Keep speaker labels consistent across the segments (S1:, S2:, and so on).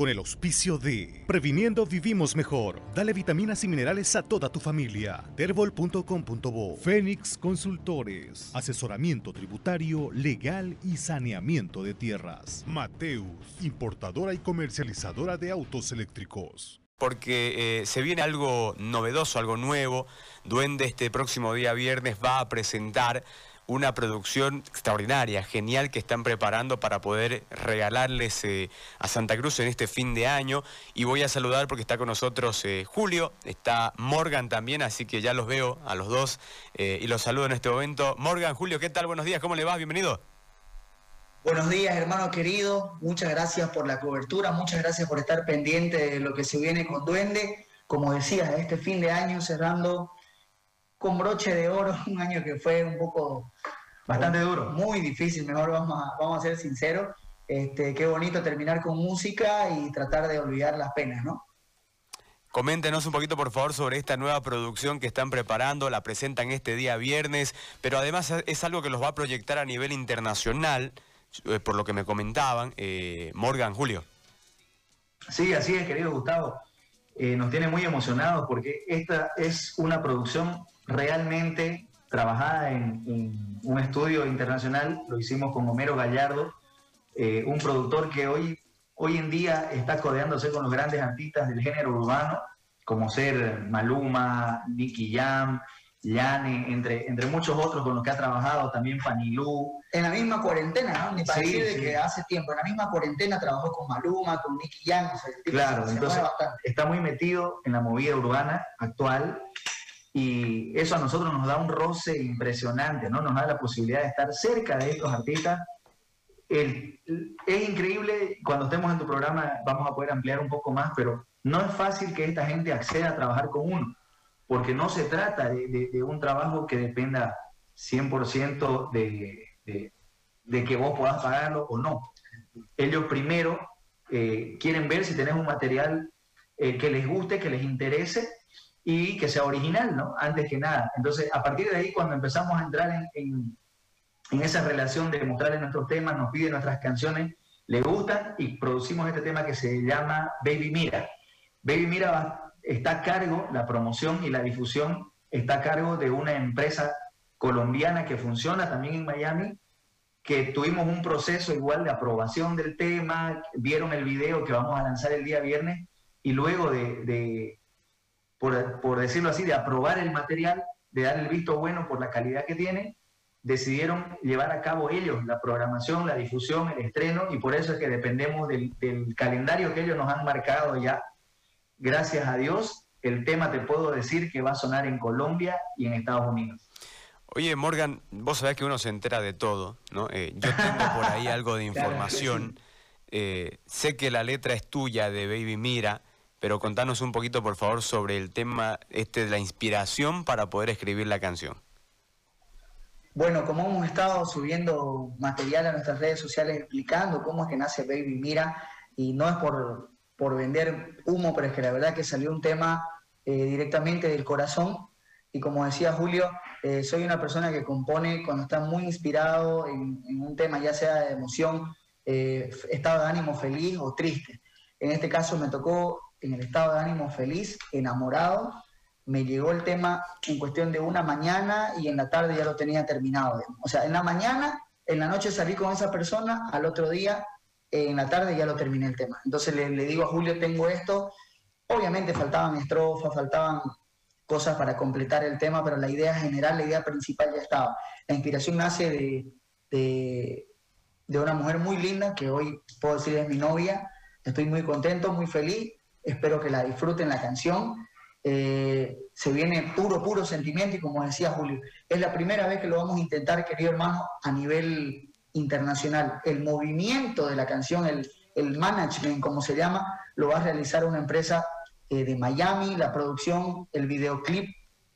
S1: con el auspicio de Previniendo Vivimos Mejor. Dale vitaminas y minerales a toda tu familia. Terbol.com.bo Fénix Consultores. Asesoramiento tributario, legal y saneamiento de tierras. Mateus, importadora y comercializadora de autos eléctricos
S2: porque eh, se viene algo novedoso, algo nuevo. Duende este próximo día viernes va a presentar una producción extraordinaria, genial que están preparando para poder regalarles eh, a Santa Cruz en este fin de año. Y voy a saludar porque está con nosotros eh, Julio, está Morgan también, así que ya los veo a los dos eh, y los saludo en este momento. Morgan, Julio, ¿qué tal? Buenos días, ¿cómo le va? Bienvenido.
S3: Buenos días, hermano querido. Muchas gracias por la cobertura, muchas gracias por estar pendiente de lo que se viene con Duende. Como decías, este fin de año cerrando con broche de oro, un año que fue un poco...
S4: Bastante duro.
S3: Muy difícil, mejor vamos a, vamos a ser sinceros. Este, qué bonito terminar con música y tratar de olvidar las penas, ¿no?
S2: Coméntenos un poquito, por favor, sobre esta nueva producción que están preparando, la presentan este día viernes, pero además es algo que los va a proyectar a nivel internacional, eh, por lo que me comentaban, eh, Morgan, Julio.
S4: Sí, así es, querido Gustavo. Eh, nos tiene muy emocionados porque esta es una producción realmente trabajada en, un estudio internacional, lo hicimos con Homero Gallardo, eh, un productor que hoy, hoy en día está codeándose con los grandes artistas del género urbano, como ser Maluma, Nicky Jam, Yane, entre, entre muchos otros con los que ha trabajado, también Panilú.
S3: En la misma cuarentena, ¿no? Ni parece que hace tiempo, en la misma cuarentena trabajó con Maluma, con Nicky Jam.
S4: claro, entonces está muy metido en la movida urbana actual y eso a nosotros nos da un roce impresionante, ¿no? Nos da la posibilidad de estar cerca de estos artistas. es increíble, cuando estemos en tu programa vamos a poder ampliar un poco más, pero no es fácil que esta gente acceda a trabajar con uno, porque no se trata de, un trabajo que dependa 100% de, de, que vos puedas pagarlo o no. Ellos primero eh, quieren ver si tenés un material eh, que les guste, que les interese y que sea original, ¿no? Antes que nada. Entonces, a partir de ahí, cuando empezamos a entrar en, en, esa relación de mostrarle nuestros temas, nos pide nuestras canciones, le gustan y producimos este tema que se llama Baby Mira. Baby Mira está a cargo, la promoción y la difusión está a cargo de una empresa colombiana que funciona también en Miami, que tuvimos un proceso igual de aprobación del tema, vieron el video que vamos a lanzar el día viernes y luego de por, decirlo así, de aprobar el material, de dar el visto bueno por la calidad que tiene, decidieron llevar a cabo ellos la programación, la difusión, el estreno, y por eso es que dependemos del, calendario que ellos nos han marcado ya. Gracias a Dios, el tema te puedo decir que va a sonar en Colombia y en Estados Unidos.
S2: Oye, Morgan, vos sabés que uno se entera de todo, ¿no? Eh, yo tengo por ahí algo de información. Eh, sé que la letra es tuya de Baby Mira pero contanos un poquito, por favor, sobre el tema este de la inspiración para poder escribir la canción.
S3: Bueno, como hemos estado subiendo material a nuestras redes sociales explicando cómo es que nace Baby Mira, y no es por, por vender humo, pero es que la verdad que salió un tema eh, directamente del corazón, y como decía Julio, eh, soy una persona que compone cuando está muy inspirado en, un tema, ya sea de emoción, eh, estado de ánimo feliz o triste. En este caso me tocó en el estado de ánimo feliz, enamorado. Me llegó el tema en cuestión de una mañana y en la tarde ya lo tenía terminado. O sea, en la mañana, en la noche salí con esa persona, al otro día, en la tarde ya lo terminé el tema. Entonces le, digo a Julio, tengo esto. Obviamente faltaban estrofas, faltaban cosas para completar el tema, pero la idea general, la idea principal ya estaba. La inspiración nace de, de, de una mujer muy linda, que hoy puedo decir es mi novia. Estoy muy contento, muy feliz espero que la disfruten la canción. Eh, se viene puro, puro sentimiento y como decía Julio, es la primera vez que lo vamos a intentar, querido hermano, a nivel internacional. El movimiento de la canción, el, el management, como se llama, lo va a realizar una empresa eh, de Miami, la producción, el videoclip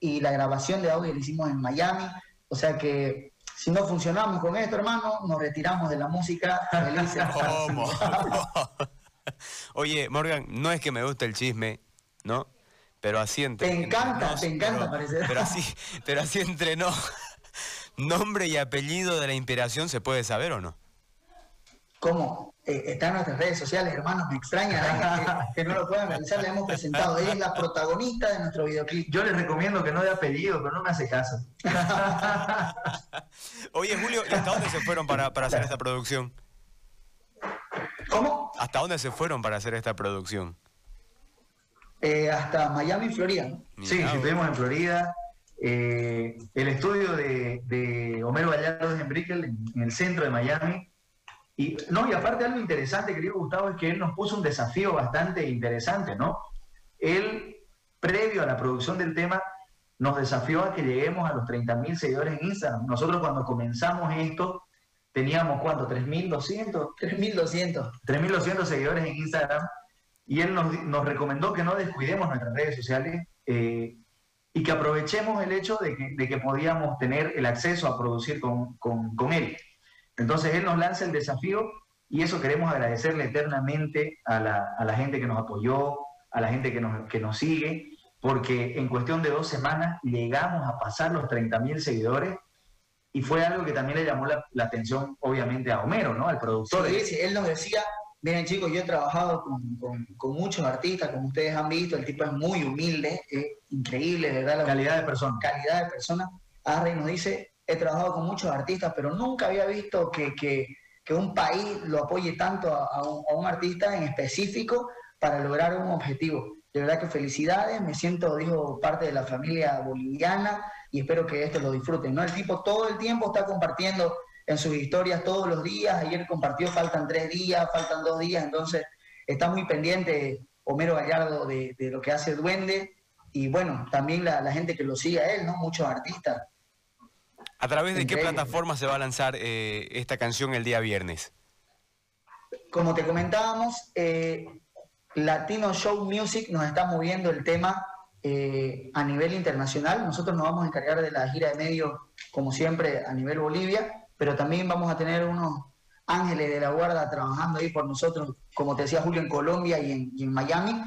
S3: y la grabación de audio lo hicimos en Miami. O sea que si no funcionamos con esto, hermano, nos retiramos de la música. Felices.
S2: Oye, Morgan, no es que me guste el chisme, ¿no? Pero así entre.
S3: Te encanta, te encanta,
S2: pero, Pero así, pero así entre no. ¿Nombre y apellido de la inspiración se puede saber o no?
S3: ¿Cómo? eh, está en nuestras redes sociales, hermanos, me extraña que, no lo puedan realizar, le hemos presentado, ella es la protagonista de nuestro videoclip.
S4: Yo les recomiendo que no dé apellido, pero no me hace caso.
S2: Oye, Julio, ¿y hasta dónde se fueron para, para hacer esta producción? ¿Hasta dónde se fueron para hacer esta producción?
S3: Eh, hasta Miami, Florida.
S4: Sí, estuvimos en Florida. Eh, el estudio de, de Homero Gallardo en Brickell, en el centro de Miami, y, no, y aparte algo interesante, querido Gustavo, es que él nos puso un desafío bastante interesante, ¿no? Él, previo a la producción del tema, nos desafió a que lleguemos a los 30.000 seguidores en Instagram. Nosotros cuando comenzamos esto, teníamos, ¿cuánto? ¿3.200?
S3: 3.200.
S4: 3.200 seguidores en Instagram. Y él nos, recomendó que no descuidemos nuestras redes sociales eh, y que aprovechemos el hecho de que, de que, podíamos tener el acceso a producir con, con, con él. Entonces Él nos lanza el desafío y eso queremos agradecerle eternamente a la, gente que nos apoyó, a la gente que nos, que nos sigue, porque en cuestión de dos semanas llegamos a pasar los 30.000 seguidores y fue algo que también le llamó la, atención, obviamente, a Homero, ¿no? Al productor.
S3: Sí, él nos decía, miren chicos, yo he trabajado con, muchos artistas, como ustedes han visto, el tipo es muy humilde, es increíble, ¿verdad? La
S4: calidad de persona.
S3: Calidad de persona. Arre nos dice, he trabajado con muchos artistas, pero nunca había visto que, que, que un país lo apoye tanto a, un, artista en específico para lograr un objetivo. De verdad que felicidades, me siento, dijo, parte de la familia boliviana y espero que esto lo disfruten. ¿no? El tipo todo el tiempo está compartiendo en sus historias todos los días, ayer compartió, faltan tres días, faltan dos días, entonces está muy pendiente Homero Gallardo de, de lo que hace Duende y bueno, también la, la gente que lo sigue a él, ¿no? Muchos artistas
S2: ¿A través de qué plataforma se va a lanzar eh, esta canción el día viernes?
S3: Como te comentábamos, eh, Latino Show Music nos está moviendo el tema eh, a nivel internacional. Nosotros nos vamos a encargar de la gira de medios, como siempre, a nivel Bolivia, pero también vamos a tener unos ángeles de la guarda trabajando ahí por nosotros, como te decía Julio, en Colombia y en, y en Miami.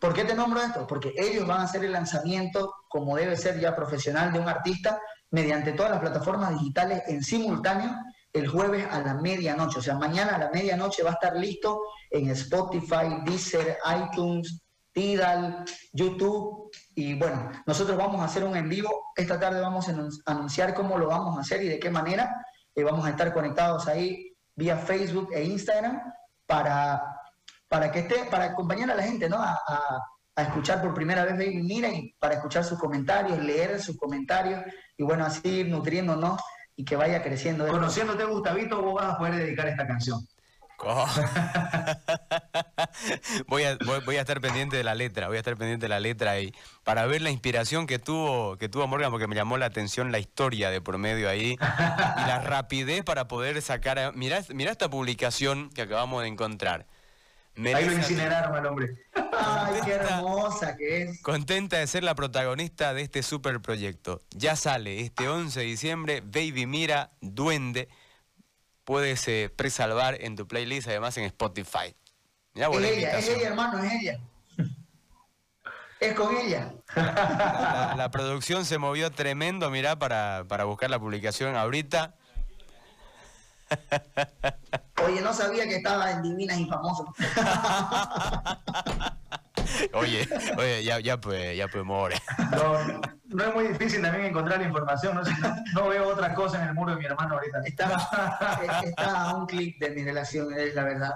S3: ¿Por qué te nombro esto? Porque ellos van a hacer el lanzamiento, como debe ser ya profesional de un artista, mediante todas las plataformas digitales en simultáneo el jueves a la medianoche. O sea, mañana a la medianoche va a estar listo en Spotify, Deezer, iTunes, Tidal, YouTube. Y bueno, nosotros vamos a hacer un en vivo. Esta tarde vamos a anunciar cómo lo vamos a hacer y de qué manera. Eh, vamos a estar conectados ahí vía Facebook e Instagram para, para que esté, para acompañar a la gente, ¿no? A, a escuchar por primera vez Baby Mira y para escuchar sus comentarios, leer sus comentarios y bueno, así ir nutriéndonos y que vaya creciendo.
S4: Conociéndote, Gustavito, vos vas a poder dedicar esta canción.
S2: voy, a, voy, a estar pendiente de la letra, voy a estar pendiente de la letra ahí, para ver la inspiración que tuvo, que tuvo Morgan, porque me llamó la atención la historia de por medio ahí, y la rapidez para poder sacar... Mirá, mirá esta publicación que acabamos de encontrar.
S4: Ahí lo incineraron al hombre.
S3: Ay, qué hermosa que es.
S2: Contenta de ser la protagonista de este super proyecto. Ya sale este 11 de diciembre, Baby Mira, Duende. Puedes eh, presalvar en tu playlist, además en Spotify.
S3: es ella, es ella, hermano, es ella. Es con ella.
S2: La, producción se movió tremendo, mirá, para, para buscar la publicación ahorita.
S3: Oye, no sabía que estaba en Divinas y Famoso.
S2: oye, oye, ya, ya pues, ya pues more.
S4: No, no es muy difícil también encontrar la información, no, no, veo otra cosa en el muro de mi hermano ahorita.
S3: Está, está a un clic de mi relación, es la verdad.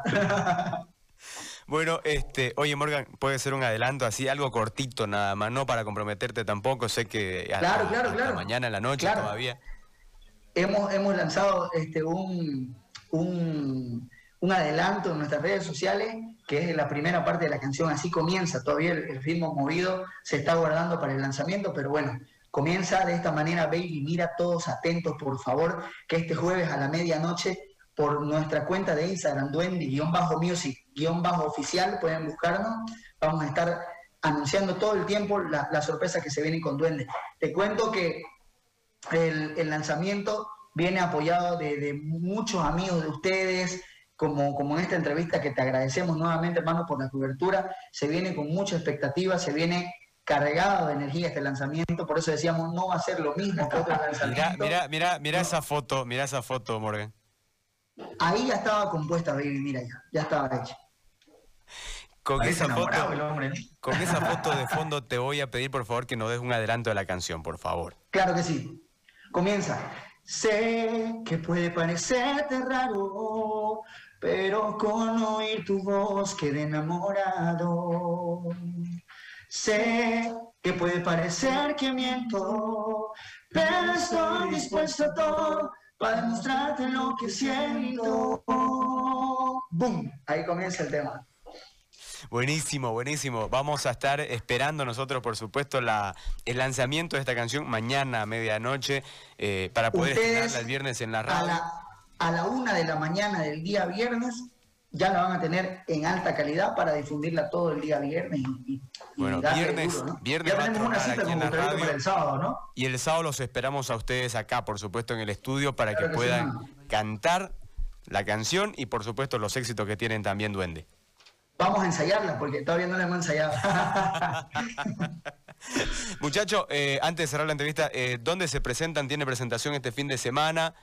S2: Bueno, este, oye Morgan, puede ser un adelanto así, algo cortito nada más, no para comprometerte tampoco, sé que
S3: claro, claro, claro.
S2: mañana en la noche todavía.
S3: Hemos, hemos lanzado este un, un, adelanto en nuestras redes sociales, que es la primera parte de la canción, así comienza, todavía el, ritmo movido se está guardando para el lanzamiento, pero bueno, comienza de esta manera, Baby, mira todos atentos, por favor, que este jueves a la medianoche por nuestra cuenta de Instagram, Duende-Music-Oficial, pueden buscarnos, vamos a estar anunciando todo el tiempo la, la sorpresa que se viene con Duende. Te cuento que el, el lanzamiento viene apoyado de, muchos amigos de ustedes, como, como en esta entrevista que te agradecemos nuevamente, hermano, por la cobertura. Se viene con mucha expectativa, se viene cargado de energía este lanzamiento, por eso decíamos, no va a ser lo mismo que otros lanzamientos.
S2: Mira, mira, mira, esa foto, mira esa foto, Morgan.
S3: Ahí ya estaba compuesta Baby Mira ya, ya estaba hecha.
S2: Con
S4: Parece
S2: esa, foto,
S4: enamorado el hombre, ¿no?
S2: con esa foto de fondo te voy a pedir por favor que nos des un adelanto de la canción, por favor.
S3: Claro que sí. Comienza. Sé que puede parecerte raro, pero con oír tu voz quedé enamorado. Sé que puede parecer que miento, pero estoy dispuesto a todo para demostrarte lo que siento. ¡Boom! Ahí comienza el tema.
S2: Buenísimo, buenísimo. Vamos a estar esperando nosotros, por supuesto, la, el lanzamiento de esta canción mañana a medianoche eh, para poder estrenarla el viernes en la
S3: A
S2: radio.
S3: la, a la una de la mañana del día viernes ya la van a tener en alta calidad para difundirla todo el día viernes y, y-
S2: Bueno, viernes, viernes
S4: Ya
S2: va a
S4: tenemos una cita con
S2: radio.
S4: para el sábado, ¿no?
S2: Y el sábado los esperamos a ustedes acá, por supuesto, en el estudio para
S3: Claro
S2: que puedan cantar la canción y, por supuesto, los éxitos que tienen también Duende.
S3: Vamos a ensayarla porque todavía no la hemos ensayado.
S2: Muchachos, eh, antes de cerrar la entrevista, eh, ¿dónde se presentan? ¿Tiene presentación este fin de semana?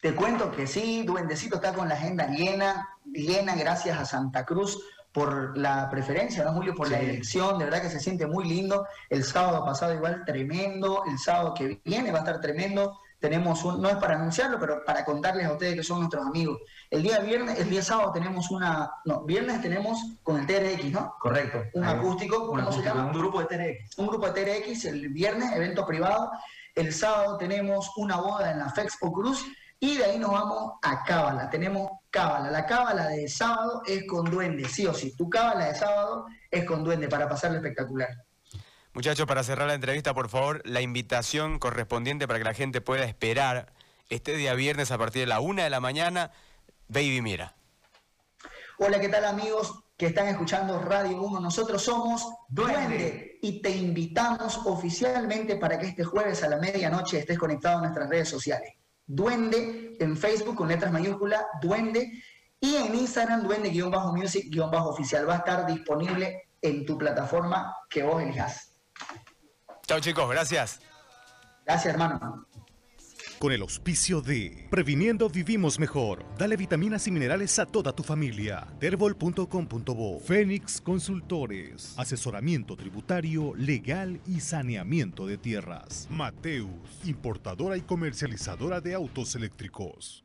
S3: Te cuento que sí, Duendecito está con la agenda llena, llena gracias a Santa Cruz por la preferencia, ¿no, Julio? Por la elección, de verdad que se siente muy lindo. El sábado pasado igual tremendo, el sábado que viene va a estar tremendo. Tenemos un, no es para anunciarlo, pero para contarles a ustedes que son nuestros amigos. El día viernes, el día sábado tenemos una, no, viernes tenemos con el TRX, ¿no?
S4: Correcto.
S3: Un
S4: Ahí.
S3: acústico,
S4: Un
S3: ¿cómo se
S4: acústico,
S3: llama?
S4: un grupo de TRX.
S3: un grupo de TRX el viernes, evento privado. El sábado tenemos una boda en la Fexpo Cruz y de ahí nos vamos a Cábala. Tenemos Cábala. La Cábala de sábado es con duende, sí o sí. Tu Cábala de sábado es con duende para pasarlo espectacular.
S2: Muchachos, para cerrar la entrevista, por favor, la invitación correspondiente para que la gente pueda esperar este día viernes a partir de la una de la mañana, Baby Mira.
S3: Hola, ¿qué tal amigos que están escuchando Radio 1? Nosotros somos Duende. Y te invitamos oficialmente para que este jueves a la medianoche estés conectado a nuestras redes sociales. Duende en Facebook con letras mayúsculas, Duende, y en Instagram, Duende-Music-oficial. Va a estar disponible en tu plataforma que vos elijas.
S2: Chao chicos, gracias.
S3: Gracias, hermano.
S1: Con el auspicio de Previniendo Vivimos Mejor. Dale vitaminas y minerales a toda tu familia. Terbol.com.bo Fénix Consultores. Asesoramiento tributario, legal y saneamiento de tierras. Mateus, importadora y comercializadora de autos eléctricos.